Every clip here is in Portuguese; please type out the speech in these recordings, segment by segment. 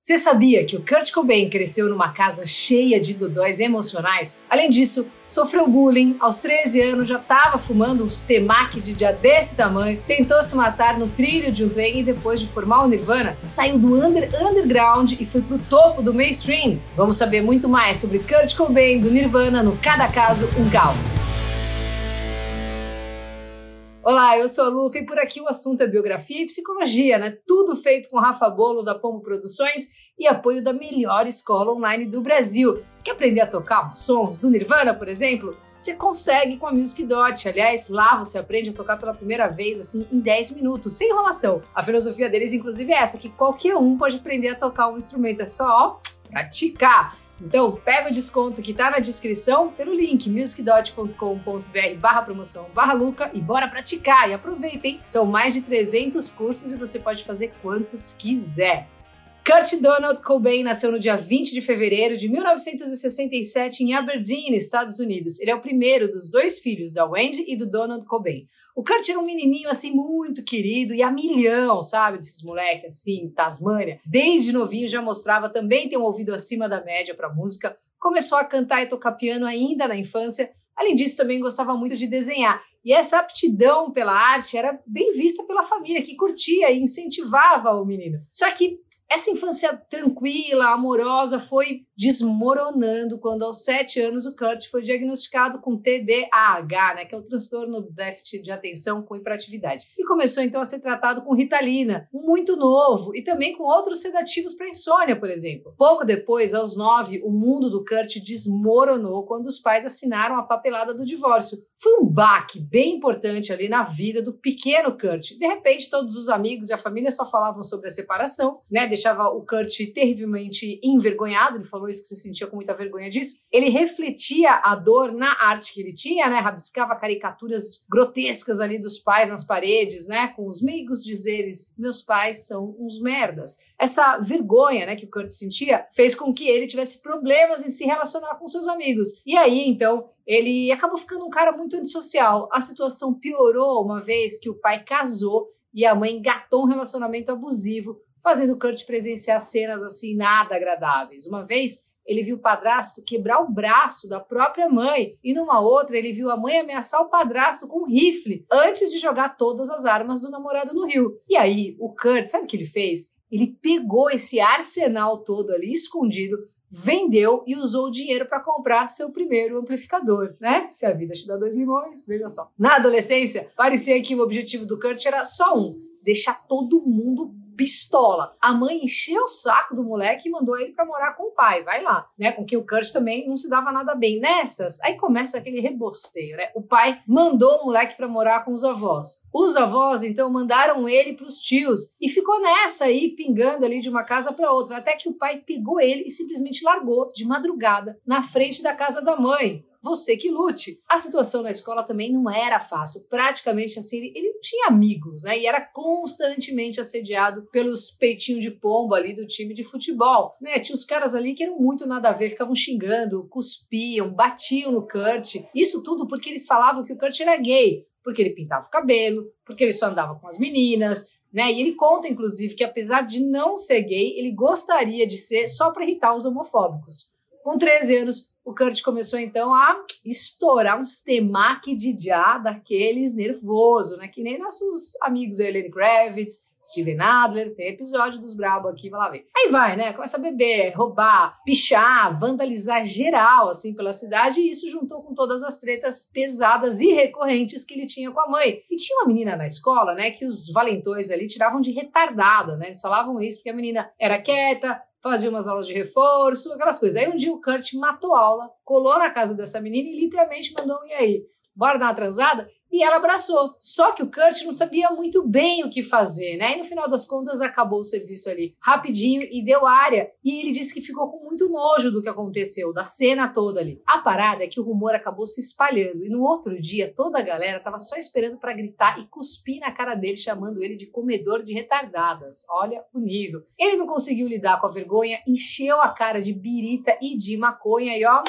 Você sabia que o Kurt Cobain cresceu numa casa cheia de dodóis emocionais? Além disso, sofreu bullying, aos 13 anos já estava fumando uns temaki de dia desse tamanho, tentou se matar no trilho de um trem e depois de formar o Nirvana, saiu do under underground e foi pro topo do mainstream. Vamos saber muito mais sobre Kurt Cobain do Nirvana no Cada Caso Um Caos. Olá, eu sou a Luca e por aqui o assunto é biografia e psicologia, né? Tudo feito com Rafa Bolo da Pombo Produções e apoio da melhor escola online do Brasil. Quer aprender a tocar uns sons do Nirvana, por exemplo? Você consegue com a Music Dot. Aliás, lá você aprende a tocar pela primeira vez assim em 10 minutos, sem enrolação. A filosofia deles inclusive é essa, que qualquer um pode aprender a tocar um instrumento, é só ó, praticar. Então, pega o desconto que está na descrição pelo link musicdot.com.br barra promoção barra Luca e bora praticar e aproveitem. São mais de 300 cursos e você pode fazer quantos quiser. Kurt Donald Cobain nasceu no dia 20 de fevereiro de 1967 em Aberdeen, Estados Unidos. Ele é o primeiro dos dois filhos da Wendy e do Donald Cobain. O Kurt era um menininho assim muito querido e a milhão, sabe, desses moleques assim, Tasmânia. Desde novinho já mostrava também ter um ouvido acima da média para música. Começou a cantar e tocar piano ainda na infância. Além disso, também gostava muito de desenhar. E essa aptidão pela arte era bem vista pela família, que curtia e incentivava o menino. Só que essa infância tranquila, amorosa, foi desmoronando quando, aos sete anos, o Kurt foi diagnosticado com TDAH, né, que é o transtorno do déficit de atenção com hiperatividade. E começou então a ser tratado com Ritalina, muito novo, e também com outros sedativos para insônia, por exemplo. Pouco depois, aos nove, o mundo do Kurt desmoronou quando os pais assinaram a papelada do divórcio. Foi um baque bem importante ali na vida do pequeno Kurt. De repente, todos os amigos e a família só falavam sobre a separação, né? Deixava o Kurt terrivelmente envergonhado. Ele falou isso que se sentia com muita vergonha disso, ele refletia a dor na arte que ele tinha, né? Rabiscava caricaturas grotescas ali dos pais nas paredes, né? Com os meigos dizeres: meus pais são uns merdas. Essa vergonha, né, que o Kurt sentia, fez com que ele tivesse problemas em se relacionar com seus amigos. E aí, então, ele acabou ficando um cara muito antissocial. A situação piorou uma vez que o pai casou e a mãe engatou um relacionamento abusivo fazendo Kurt presenciar cenas assim nada agradáveis. Uma vez ele viu o padrasto quebrar o braço da própria mãe e numa outra ele viu a mãe ameaçar o padrasto com um rifle antes de jogar todas as armas do namorado no rio. E aí o Kurt, sabe o que ele fez? Ele pegou esse arsenal todo ali escondido, vendeu e usou o dinheiro para comprar seu primeiro amplificador, né? Se a vida te dá dois limões, veja só. Na adolescência, parecia que o objetivo do Kurt era só um: deixar todo mundo pistola. A mãe encheu o saco do moleque e mandou ele para morar com o pai. Vai lá, né? Com quem o Kurt também não se dava nada bem. Nessas, aí começa aquele rebosteio, né? O pai mandou o moleque para morar com os avós. Os avós então mandaram ele para os tios e ficou nessa aí pingando ali de uma casa para outra, até que o pai pegou ele e simplesmente largou de madrugada na frente da casa da mãe você que lute. A situação na escola também não era fácil, praticamente assim, ele, não tinha amigos, né? E era constantemente assediado pelos peitinhos de pombo ali do time de futebol, né? Tinha os caras ali que eram muito nada a ver, ficavam xingando, cuspiam, batiam no Kurt. Isso tudo porque eles falavam que o Kurt era gay, porque ele pintava o cabelo, porque ele só andava com as meninas, né? E ele conta, inclusive, que apesar de não ser gay, ele gostaria de ser só para irritar os homofóbicos. Com 13 anos, o Kurt começou então a estourar uns temaki de já daqueles nervoso, né? Que nem nossos amigos Lenny Kravitz, Steven Adler, tem episódio dos Brabo aqui, vai lá ver. Aí vai, né? Começa a beber, roubar, pichar, vandalizar geral, assim, pela cidade, e isso juntou com todas as tretas pesadas e recorrentes que ele tinha com a mãe. E tinha uma menina na escola, né, que os valentões ali tiravam de retardada, né? Eles falavam isso porque a menina era quieta, fazia umas aulas de reforço, aquelas coisas. Aí um dia o Kurt matou aula, colou na casa dessa menina e literalmente mandou um e aí, bora dar uma transada? E ela abraçou. Só que o Kurt não sabia muito bem o que fazer, né? E no final das contas acabou o serviço ali rapidinho e deu área. E ele disse que ficou com muito nojo do que aconteceu, da cena toda ali. A parada é que o rumor acabou se espalhando e no outro dia toda a galera tava só esperando para gritar e cuspir na cara dele, chamando ele de comedor de retardadas. Olha o nível. Ele não conseguiu lidar com a vergonha, encheu a cara de birita e de maconha e ó,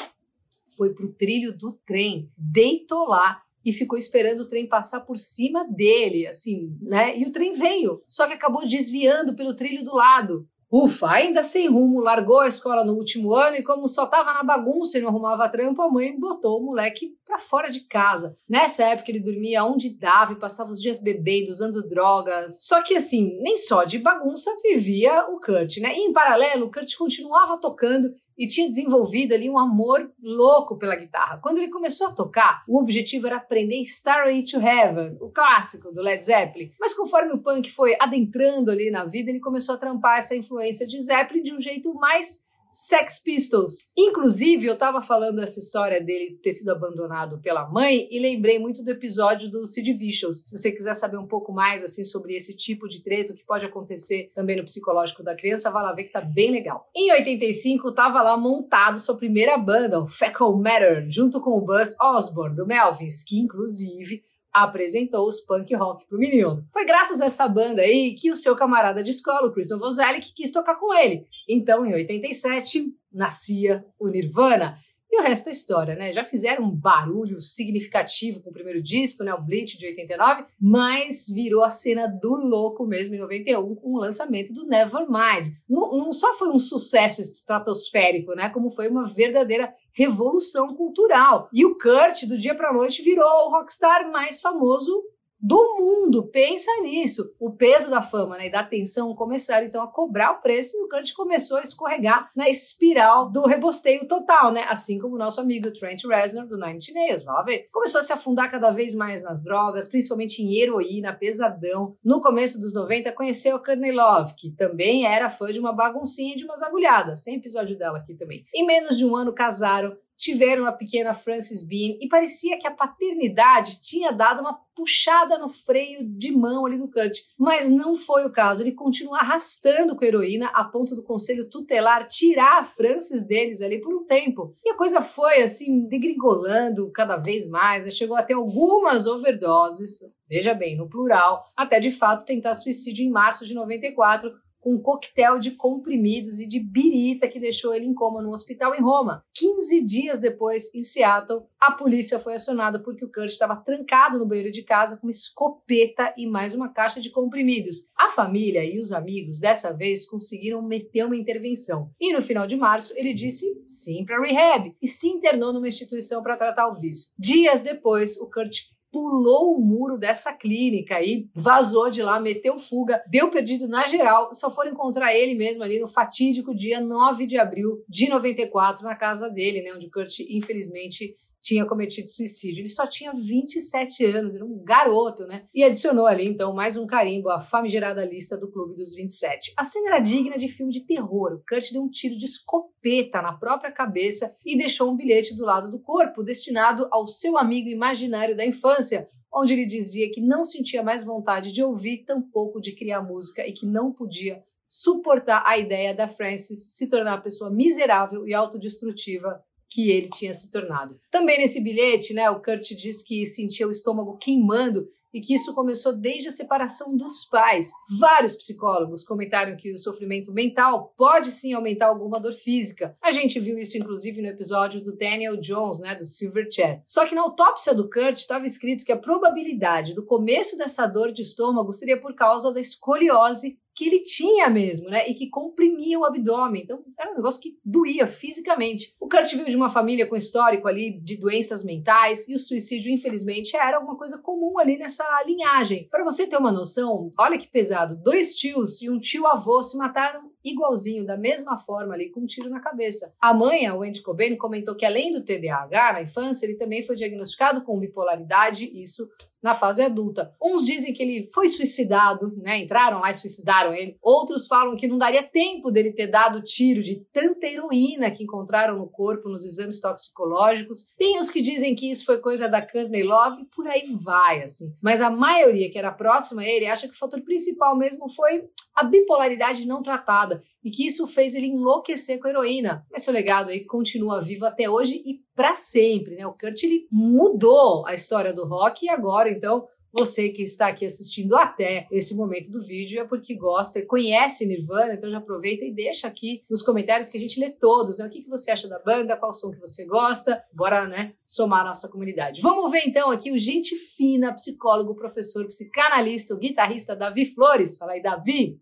foi pro trilho do trem, deitou lá e ficou esperando o trem passar por cima dele, assim, né? E o trem veio, só que acabou desviando pelo trilho do lado. Ufa, ainda sem rumo, largou a escola no último ano e, como só tava na bagunça e não arrumava trampo, a mãe botou o moleque pra fora de casa. Nessa época, ele dormia onde dava e passava os dias bebendo, usando drogas. Só que, assim, nem só de bagunça vivia o Kurt, né? E, em paralelo, o Kurt continuava tocando e tinha desenvolvido ali um amor louco pela guitarra. Quando ele começou a tocar, o objetivo era aprender Starway to Heaven, o clássico do Led Zeppelin. Mas conforme o punk foi adentrando ali na vida, ele começou a trampar essa influência de Zeppelin de um jeito mais Sex Pistols. Inclusive, eu tava falando essa história dele ter sido abandonado pela mãe e lembrei muito do episódio do Sid Vicious. Se você quiser saber um pouco mais assim sobre esse tipo de treto que pode acontecer também no psicológico da criança, vai lá ver que tá bem legal. Em 85, tava lá montado sua primeira banda, o Fecal Matter, junto com o Buzz Osborne do Melvins, que inclusive apresentou os punk rock pro menino. Foi graças a essa banda aí que o seu camarada de escola, o Chris Novoselic, quis tocar com ele. Então, em 87, nascia o Nirvana. E o resto é história, né? Já fizeram um barulho significativo com o primeiro disco, né? O Bleach de 89, mas virou a cena do louco mesmo em 91 com o lançamento do Nevermind. Não, não só foi um sucesso estratosférico, né? Como foi uma verdadeira revolução cultural. E o Kurt, do dia para noite, virou o rockstar mais famoso do mundo. Pensa nisso. O peso da fama né, e da atenção começaram então a cobrar o preço e o Kant começou a escorregar na espiral do rebosteio total, né? Assim como o nosso amigo Trent Reznor do Nine Inch Nails, vai lá ver. Começou a se afundar cada vez mais nas drogas, principalmente em heroína, pesadão. No começo dos 90 conheceu a Courtney Love, que também era fã de uma baguncinha e de umas agulhadas. Tem episódio dela aqui também. Em menos de um ano casaram, tiveram a pequena Frances Bean e parecia que a paternidade tinha dado uma puxada no freio de mão ali do Kurt. Mas não foi o caso. Ele continua arrastando com a heroína a ponto do conselho tutelar tirar a Frances deles ali por um tempo. E a coisa foi assim, degringolando cada vez mais, né? chegou até algumas overdoses, veja bem, no plural, até de fato tentar suicídio em março de 94 com um coquetel de comprimidos e de birita que deixou ele em coma no hospital em Roma. 15 dias depois, em Seattle, a polícia foi acionada porque o Kurt estava trancado no banheiro de casa com uma escopeta e mais uma caixa de comprimidos. A família e os amigos dessa vez conseguiram meter uma intervenção. E no final de março, ele disse sim para rehab e se internou numa instituição para tratar o vício. Dias depois, o Kurt pulou o muro dessa clínica aí, vazou de lá, meteu fuga, deu perdido na geral, só foram encontrar ele mesmo ali no fatídico dia 9 de abril de 94 na casa dele, né, onde Kurt infelizmente tinha cometido suicídio. Ele só tinha 27 anos, era um garoto, né? E adicionou ali, então, mais um carimbo à famigerada lista do Clube dos 27. A cena era digna de filme de terror. O Kurt deu um tiro de escopeta na própria cabeça e deixou um bilhete do lado do corpo, destinado ao seu amigo imaginário da infância, onde ele dizia que não sentia mais vontade de ouvir, tampouco de criar música e que não podia suportar a ideia da Frances se tornar uma pessoa miserável e autodestrutiva que ele tinha se tornado. Também nesse bilhete, né, o Kurt diz que sentia o estômago queimando e que isso começou desde a separação dos pais. Vários psicólogos comentaram que o sofrimento mental pode sim aumentar alguma dor física. A gente viu isso inclusive no episódio do Daniel Jones, né, do Silverchair. Só que na autópsia do Kurt estava escrito que a probabilidade do começo dessa dor de estômago seria por causa da escoliose que ele tinha mesmo, né? E que comprimia o abdômen. Então, era um negócio que doía fisicamente. O Kurt veio de uma família com histórico ali de doenças mentais e o suicídio, infelizmente, era alguma coisa comum ali nessa linhagem. Para você ter uma noção, olha que pesado: dois tios e um tio avô se mataram igualzinho, da mesma forma ali, com um tiro na cabeça. A mãe, a Wendy Cobain, comentou que além do TDAH na infância, ele também foi diagnosticado com bipolaridade, isso na fase adulta. Uns dizem que ele foi suicidado, né? Entraram lá e suicidaram ele. Outros falam que não daria tempo dele ter dado tiro de tanta heroína que encontraram no corpo nos exames toxicológicos. Tem os que dizem que isso foi coisa da Courtney Love, por aí vai, assim. Mas a maioria que era próxima a ele acha que o fator principal mesmo foi a bipolaridade não tratada e que isso fez ele enlouquecer com a heroína. Mas seu legado aí continua vivo até hoje e para sempre, né? O Kurt ele mudou a história do rock e agora então você que está aqui assistindo até esse momento do vídeo é porque gosta e conhece Nirvana, então já aproveita e deixa aqui nos comentários que a gente lê todos. Né? O que, que você acha da banda, qual som que você gosta, bora né, somar a nossa comunidade. Vamos ver então aqui o gente fina, psicólogo, professor, psicanalista, o guitarrista Davi Flores. Fala aí, Davi!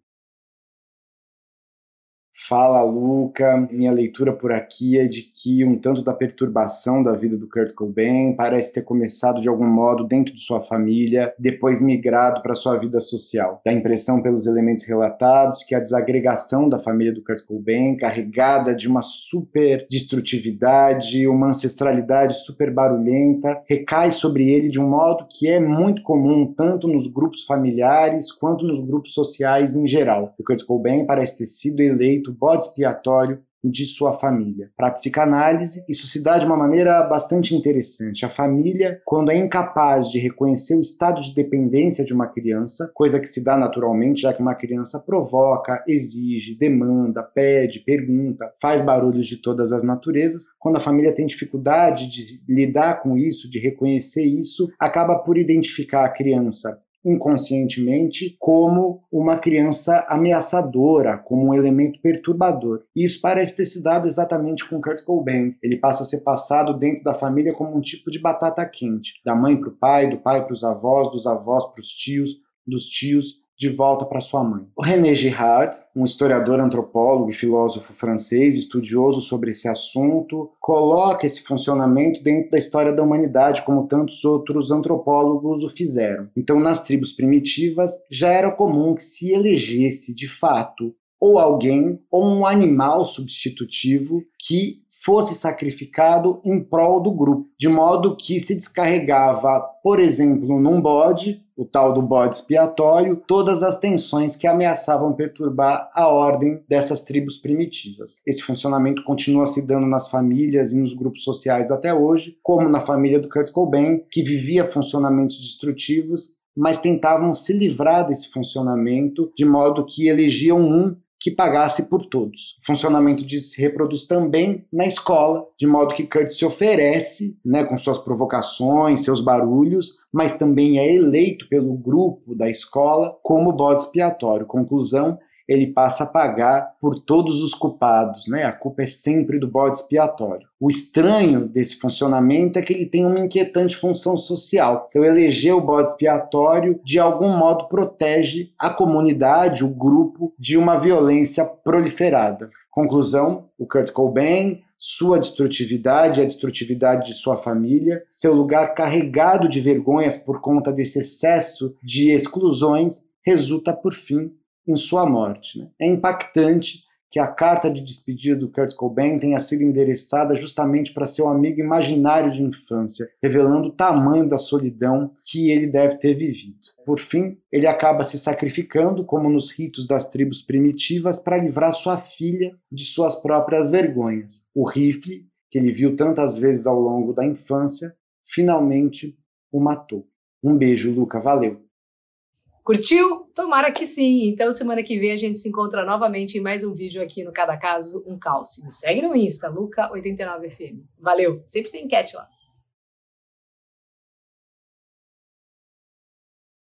Fala, Luca. Minha leitura por aqui é de que um tanto da perturbação da vida do Kurt Cobain parece ter começado de algum modo dentro de sua família, depois migrado para sua vida social. Dá a impressão pelos elementos relatados que a desagregação da família do Kurt Cobain, carregada de uma super destrutividade, uma ancestralidade super barulhenta, recai sobre ele de um modo que é muito comum tanto nos grupos familiares quanto nos grupos sociais em geral. O Kurt Cobain parece ter sido eleito feito bode expiatório de sua família. Para a psicanálise, isso se dá de uma maneira bastante interessante. A família, quando é incapaz de reconhecer o estado de dependência de uma criança, coisa que se dá naturalmente, já que uma criança provoca, exige, demanda, pede, pergunta, faz barulhos de todas as naturezas, quando a família tem dificuldade de lidar com isso, de reconhecer isso, acaba por identificar a criança inconscientemente como uma criança ameaçadora, como um elemento perturbador. E isso parece ter se dado exatamente com Kurt Cobain. Ele passa a ser passado dentro da família como um tipo de batata quente, da mãe para o pai, do pai para os avós, dos avós para os tios, dos tios de volta para sua mãe. O René Girard, um historiador, antropólogo e filósofo francês, estudioso sobre esse assunto, coloca esse funcionamento dentro da história da humanidade, como tantos outros antropólogos o fizeram. Então, nas tribos primitivas, já era comum que se elegesse de fato ou alguém ou um animal substitutivo que fosse sacrificado em prol do grupo, de modo que se descarregava, por exemplo, num bode, o tal do bode expiatório, todas as tensões que ameaçavam perturbar a ordem dessas tribos primitivas. Esse funcionamento continua se dando nas famílias e nos grupos sociais até hoje, como na família do Kurt Cobain, que vivia funcionamentos destrutivos mas tentavam se livrar desse funcionamento de modo que elegiam um que pagasse por todos. O funcionamento disso se reproduz também na escola, de modo que Kurt se oferece, né, com suas provocações, seus barulhos, mas também é eleito pelo grupo da escola como bode expiatório. Conclusão, ele passa a pagar por todos os culpados, né? A culpa é sempre do bode expiatório. O estranho desse funcionamento é que ele tem uma inquietante função social. Então, eleger o bode expiatório, de algum modo, protege a comunidade, o grupo, de uma violência proliferada. Conclusão: o Kurt Cobain, sua destrutividade, a destrutividade de sua família, seu lugar carregado de vergonhas por conta desse excesso de exclusões, resulta, por fim, em sua morte. Né? É impactante que a carta de despedida do Kurt Cobain tenha sido endereçada justamente para seu amigo imaginário de infância, revelando o tamanho da solidão que ele deve ter vivido. Por fim, ele acaba se sacrificando, como nos ritos das tribos primitivas, para livrar sua filha de suas próprias vergonhas. O rifle, que ele viu tantas vezes ao longo da infância, finalmente o matou. Um beijo, Luca, valeu! Curtiu? Tomara que sim. Então, semana que vem a gente se encontra novamente em mais um vídeo aqui no Cada Caso, um Calce. Me segue no Insta, Luca89FM. Valeu! Sempre tem enquete lá.